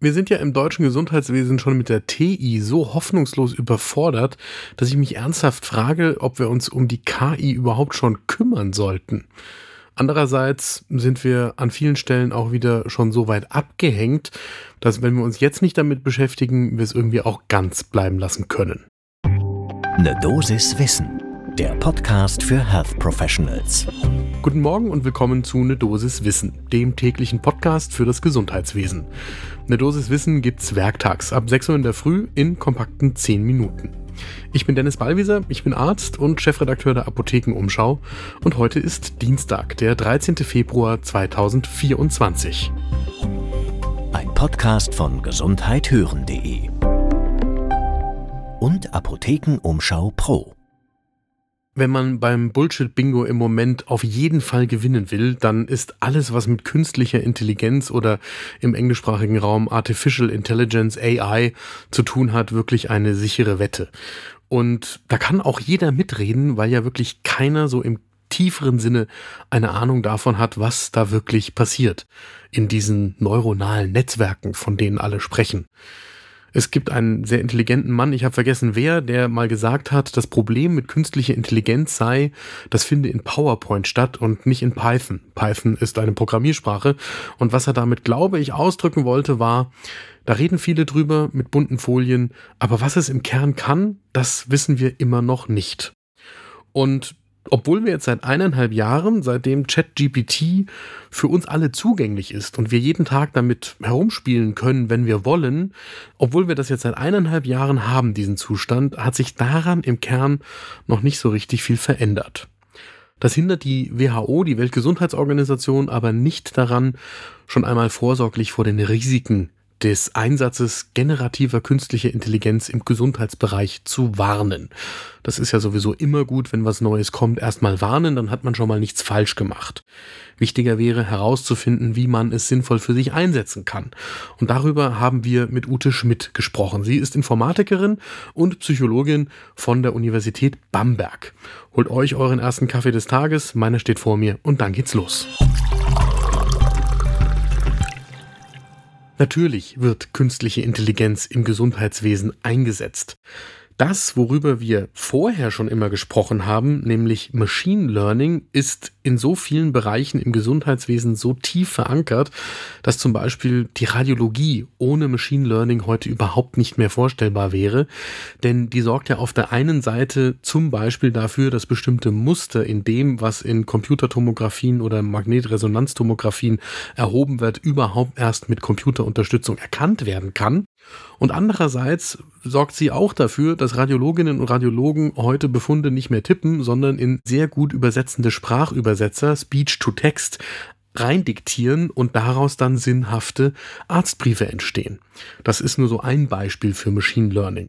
Wir sind ja im deutschen Gesundheitswesen schon mit der TI so hoffnungslos überfordert, dass ich mich ernsthaft frage, ob wir uns um die KI überhaupt schon kümmern sollten. Andererseits sind wir an vielen Stellen auch wieder schon so weit abgehängt, dass wenn wir uns jetzt nicht damit beschäftigen, wir es irgendwie auch ganz bleiben lassen können. Eine Dosis Wissen, der Podcast für Health Professionals. Guten Morgen und willkommen zu Ne Dosis Wissen, dem täglichen Podcast für das Gesundheitswesen. Ne Dosis Wissen gibt's werktags ab 6 Uhr in der Früh in kompakten 10 Minuten. Ich bin Dennis Ballwieser, ich bin Arzt und Chefredakteur der Apothekenumschau und heute ist Dienstag, der 13. Februar 2024. Ein Podcast von gesundheithören.de und Apothekenumschau Pro. Wenn man beim Bullshit-Bingo im Moment auf jeden Fall gewinnen will, dann ist alles, was mit künstlicher Intelligenz oder im englischsprachigen Raum Artificial Intelligence AI zu tun hat, wirklich eine sichere Wette. Und da kann auch jeder mitreden, weil ja wirklich keiner so im tieferen Sinne eine Ahnung davon hat, was da wirklich passiert in diesen neuronalen Netzwerken, von denen alle sprechen. Es gibt einen sehr intelligenten Mann, ich habe vergessen wer, der mal gesagt hat, das Problem mit künstlicher Intelligenz sei, das finde in PowerPoint statt und nicht in Python. Python ist eine Programmiersprache und was er damit, glaube ich, ausdrücken wollte, war, da reden viele drüber mit bunten Folien, aber was es im Kern kann, das wissen wir immer noch nicht. Und obwohl wir jetzt seit eineinhalb Jahren, seitdem ChatGPT für uns alle zugänglich ist und wir jeden Tag damit herumspielen können, wenn wir wollen, obwohl wir das jetzt seit eineinhalb Jahren haben, diesen Zustand, hat sich daran im Kern noch nicht so richtig viel verändert. Das hindert die WHO, die Weltgesundheitsorganisation, aber nicht daran, schon einmal vorsorglich vor den Risiken des Einsatzes generativer künstlicher Intelligenz im Gesundheitsbereich zu warnen. Das ist ja sowieso immer gut, wenn was Neues kommt, erstmal warnen, dann hat man schon mal nichts falsch gemacht. Wichtiger wäre herauszufinden, wie man es sinnvoll für sich einsetzen kann. Und darüber haben wir mit Ute Schmidt gesprochen. Sie ist Informatikerin und Psychologin von der Universität Bamberg. Holt euch euren ersten Kaffee des Tages, meiner steht vor mir und dann geht's los. Natürlich wird künstliche Intelligenz im Gesundheitswesen eingesetzt. Das, worüber wir vorher schon immer gesprochen haben, nämlich Machine Learning, ist in so vielen Bereichen im Gesundheitswesen so tief verankert, dass zum Beispiel die Radiologie ohne Machine Learning heute überhaupt nicht mehr vorstellbar wäre. Denn die sorgt ja auf der einen Seite zum Beispiel dafür, dass bestimmte Muster in dem, was in Computertomographien oder Magnetresonanztomographien erhoben wird, überhaupt erst mit Computerunterstützung erkannt werden kann. Und andererseits sorgt sie auch dafür, dass Radiologinnen und Radiologen heute Befunde nicht mehr tippen, sondern in sehr gut übersetzende Sprachübersetzer, Speech to Text, reindiktieren und daraus dann sinnhafte Arztbriefe entstehen. Das ist nur so ein Beispiel für Machine Learning.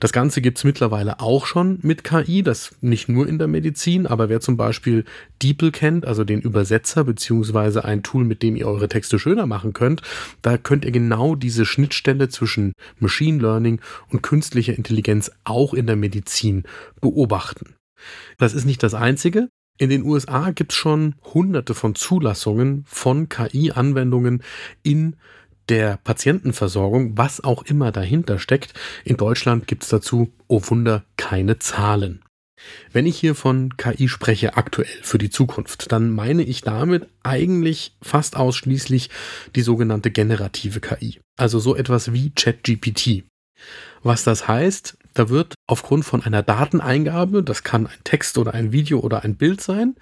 Das Ganze gibt's mittlerweile auch schon mit KI, das nicht nur in der Medizin, aber wer zum Beispiel DeepL kennt, also den Übersetzer beziehungsweise ein Tool, mit dem ihr eure Texte schöner machen könnt, da könnt ihr genau diese Schnittstelle zwischen Machine Learning und künstlicher Intelligenz auch in der Medizin beobachten. Das ist nicht das Einzige. In den USA gibt's schon hunderte von Zulassungen von KI-Anwendungen in der Patientenversorgung, was auch immer dahinter steckt. In Deutschland gibt es dazu, oh Wunder, keine Zahlen. Wenn ich hier von KI spreche aktuell für die Zukunft, dann meine ich damit eigentlich fast ausschließlich die sogenannte generative KI, also so etwas wie ChatGPT. Was das heißt, da wird aufgrund von einer Dateneingabe, das kann ein Text oder ein Video oder ein Bild sein,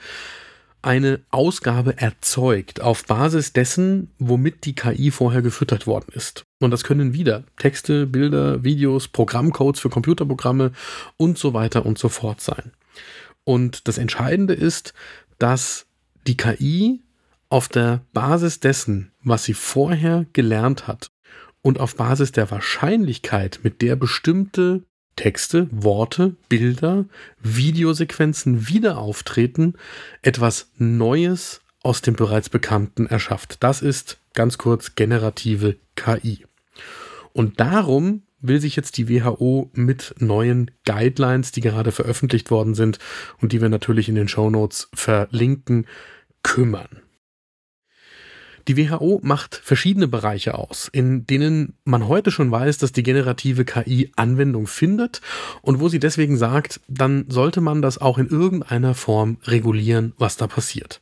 eine Ausgabe erzeugt auf Basis dessen, womit die KI vorher gefüttert worden ist. Und das können wieder Texte, Bilder, Videos, Programmcodes für Computerprogramme und so weiter und so fort sein. Und das Entscheidende ist, dass die KI auf der Basis dessen, was sie vorher gelernt hat und auf Basis der Wahrscheinlichkeit, mit der bestimmte Texte, Worte, Bilder, Videosequenzen wieder auftreten, etwas Neues aus dem bereits Bekannten erschafft. Das ist ganz kurz generative KI. Und darum will sich jetzt die WHO mit neuen Guidelines, die gerade veröffentlicht worden sind und die wir natürlich in den Show Notes verlinken, kümmern. Die WHO macht verschiedene Bereiche aus, in denen man heute schon weiß, dass die generative KI Anwendung findet und wo sie deswegen sagt, dann sollte man das auch in irgendeiner Form regulieren, was da passiert.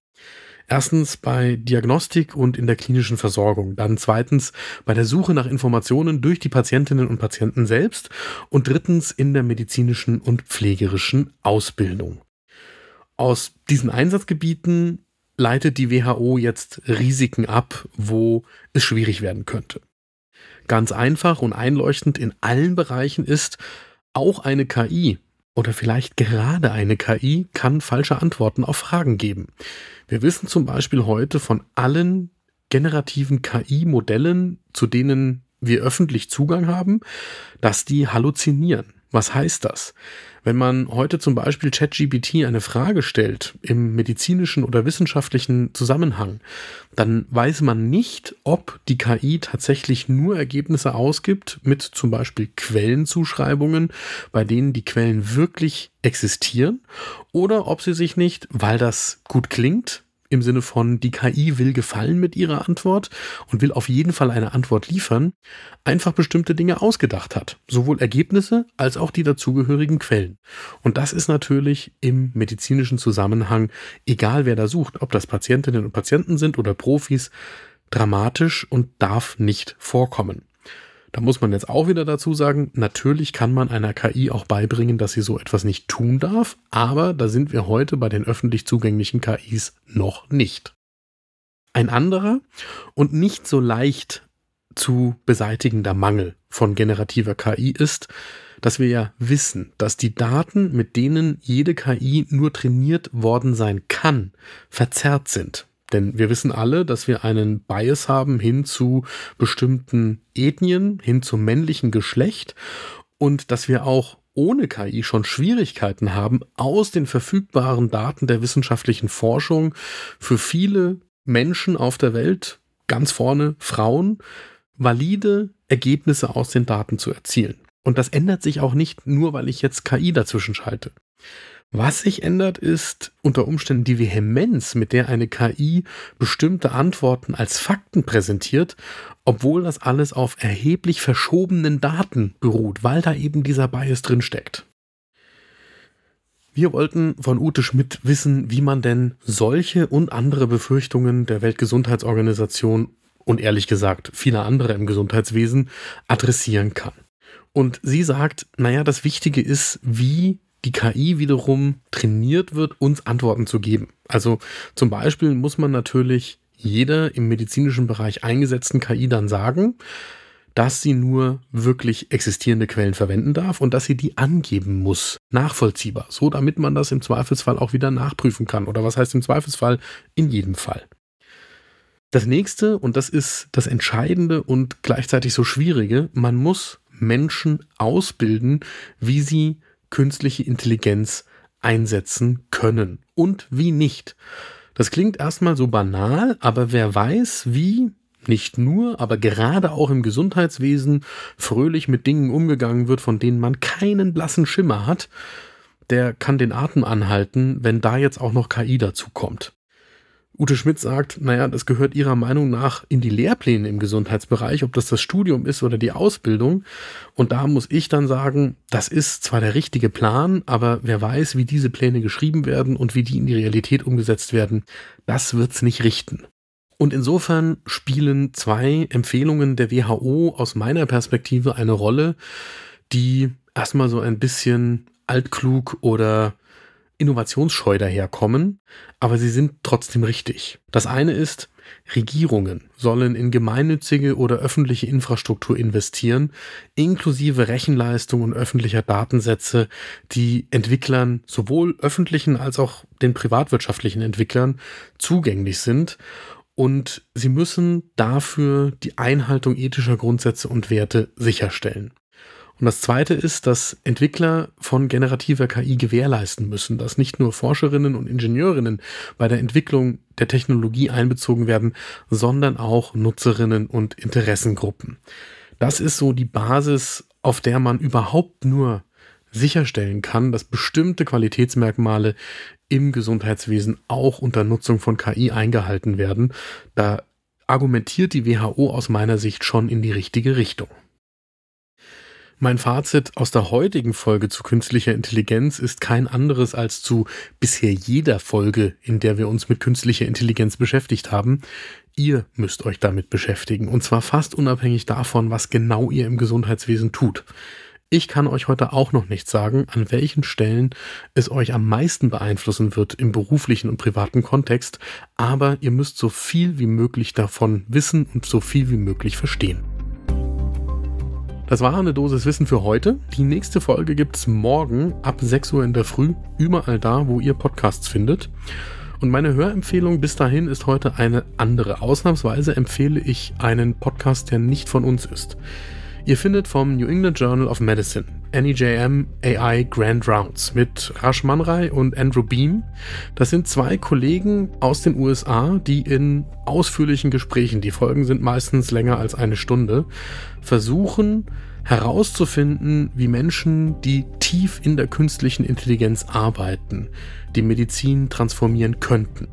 Erstens bei Diagnostik und in der klinischen Versorgung. Dann zweitens bei der Suche nach Informationen durch die Patientinnen und Patienten selbst. Und drittens in der medizinischen und pflegerischen Ausbildung. Aus diesen Einsatzgebieten leitet die WHO jetzt Risiken ab, wo es schwierig werden könnte. Ganz einfach und einleuchtend in allen Bereichen ist, auch eine KI oder vielleicht gerade eine KI kann falsche Antworten auf Fragen geben. Wir wissen zum Beispiel heute von allen generativen KI-Modellen, zu denen wir öffentlich Zugang haben, dass die halluzinieren. Was heißt das? Wenn man heute zum Beispiel ChatGPT eine Frage stellt im medizinischen oder wissenschaftlichen Zusammenhang, dann weiß man nicht, ob die KI tatsächlich nur Ergebnisse ausgibt mit zum Beispiel Quellenzuschreibungen, bei denen die Quellen wirklich existieren, oder ob sie sich nicht, weil das gut klingt, im Sinne von, die KI will gefallen mit ihrer Antwort und will auf jeden Fall eine Antwort liefern, einfach bestimmte Dinge ausgedacht hat. Sowohl Ergebnisse als auch die dazugehörigen Quellen. Und das ist natürlich im medizinischen Zusammenhang, egal wer da sucht, ob das Patientinnen und Patienten sind oder Profis, dramatisch und darf nicht vorkommen. Da muss man jetzt auch wieder dazu sagen, natürlich kann man einer KI auch beibringen, dass sie so etwas nicht tun darf, aber da sind wir heute bei den öffentlich zugänglichen KIs noch nicht. Ein anderer und nicht so leicht zu beseitigender Mangel von generativer KI ist, dass wir ja wissen, dass die Daten, mit denen jede KI nur trainiert worden sein kann, verzerrt sind. Denn wir wissen alle, dass wir einen Bias haben hin zu bestimmten Ethnien, hin zum männlichen Geschlecht und dass wir auch ohne KI schon Schwierigkeiten haben, aus den verfügbaren Daten der wissenschaftlichen Forschung für viele Menschen auf der Welt, ganz vorne Frauen, valide Ergebnisse aus den Daten zu erzielen. Und das ändert sich auch nicht nur, weil ich jetzt KI dazwischen schalte. Was sich ändert, ist unter Umständen die Vehemenz, mit der eine KI bestimmte Antworten als Fakten präsentiert, obwohl das alles auf erheblich verschobenen Daten beruht, weil da eben dieser Bias drin steckt. Wir wollten von Ute Schmidt wissen, wie man denn solche und andere Befürchtungen der Weltgesundheitsorganisation und ehrlich gesagt viele andere im Gesundheitswesen adressieren kann. Und sie sagt, naja, das Wichtige ist, wie die KI wiederum trainiert wird, uns Antworten zu geben. Also zum Beispiel muss man natürlich jeder im medizinischen Bereich eingesetzten KI dann sagen, dass sie nur wirklich existierende Quellen verwenden darf und dass sie die angeben muss, nachvollziehbar, so damit man das im Zweifelsfall auch wieder nachprüfen kann. Oder was heißt im Zweifelsfall? In jedem Fall. Das nächste, und das ist das Entscheidende und gleichzeitig so schwierige, man muss Menschen ausbilden, wie sie künstliche Intelligenz einsetzen können und wie nicht. Das klingt erstmal so banal, aber wer weiß, wie nicht nur, aber gerade auch im Gesundheitswesen fröhlich mit Dingen umgegangen wird, von denen man keinen blassen Schimmer hat, der kann den Atem anhalten, wenn da jetzt auch noch KI dazu kommt. Ute Schmidt sagt, naja, das gehört ihrer Meinung nach in die Lehrpläne im Gesundheitsbereich, ob das das Studium ist oder die Ausbildung. Und da muss ich dann sagen, das ist zwar der richtige Plan, aber wer weiß, wie diese Pläne geschrieben werden und wie die in die Realität umgesetzt werden, das wird's nicht richten. Und insofern spielen zwei Empfehlungen der WHO aus meiner Perspektive eine Rolle, die erstmal so ein bisschen altklug oder innovationsscheu daherkommen, aber sie sind trotzdem richtig. Das eine ist, Regierungen sollen in gemeinnützige oder öffentliche Infrastruktur investieren, inklusive Rechenleistung und öffentlicher Datensätze, die Entwicklern, sowohl öffentlichen als auch den privatwirtschaftlichen Entwicklern, zugänglich sind. Und sie müssen dafür die Einhaltung ethischer Grundsätze und Werte sicherstellen. Und das Zweite ist, dass Entwickler von generativer KI gewährleisten müssen, dass nicht nur Forscherinnen und Ingenieurinnen bei der Entwicklung der Technologie einbezogen werden, sondern auch Nutzerinnen und Interessengruppen. Das ist so die Basis, auf der man überhaupt nur sicherstellen kann, dass bestimmte Qualitätsmerkmale im Gesundheitswesen auch unter Nutzung von KI eingehalten werden. Da argumentiert die WHO aus meiner Sicht schon in die richtige Richtung. Mein Fazit aus der heutigen Folge zu künstlicher Intelligenz ist kein anderes als zu bisher jeder Folge, in der wir uns mit künstlicher Intelligenz beschäftigt haben. Ihr müsst euch damit beschäftigen, und zwar fast unabhängig davon, was genau ihr im Gesundheitswesen tut. Ich kann euch heute auch noch nicht sagen, an welchen Stellen es euch am meisten beeinflussen wird im beruflichen und privaten Kontext, aber ihr müsst so viel wie möglich davon wissen und so viel wie möglich verstehen. Das war eine Dosis Wissen für heute. Die nächste Folge gibt es morgen ab 6 Uhr in der Früh, überall da, wo ihr Podcasts findet. Und meine Hörempfehlung bis dahin ist heute eine andere. Ausnahmsweise empfehle ich einen Podcast, der nicht von uns ist. Ihr findet vom New England Journal of Medicine NEJM AI Grand Rounds mit Rash Manrai und Andrew Beam. Das sind zwei Kollegen aus den USA, die in ausführlichen Gesprächen, die Folgen sind meistens länger als eine Stunde, versuchen herauszufinden, wie Menschen, die tief in der künstlichen Intelligenz arbeiten, die Medizin transformieren könnten.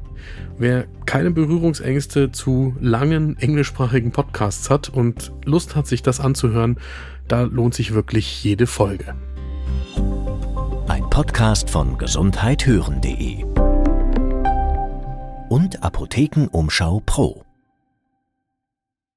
Wer keine Berührungsängste zu langen englischsprachigen Podcasts hat und Lust hat, sich das anzuhören, da lohnt sich wirklich jede Folge. Ein Podcast von gesundheithören.de und Apothekenumschau Pro.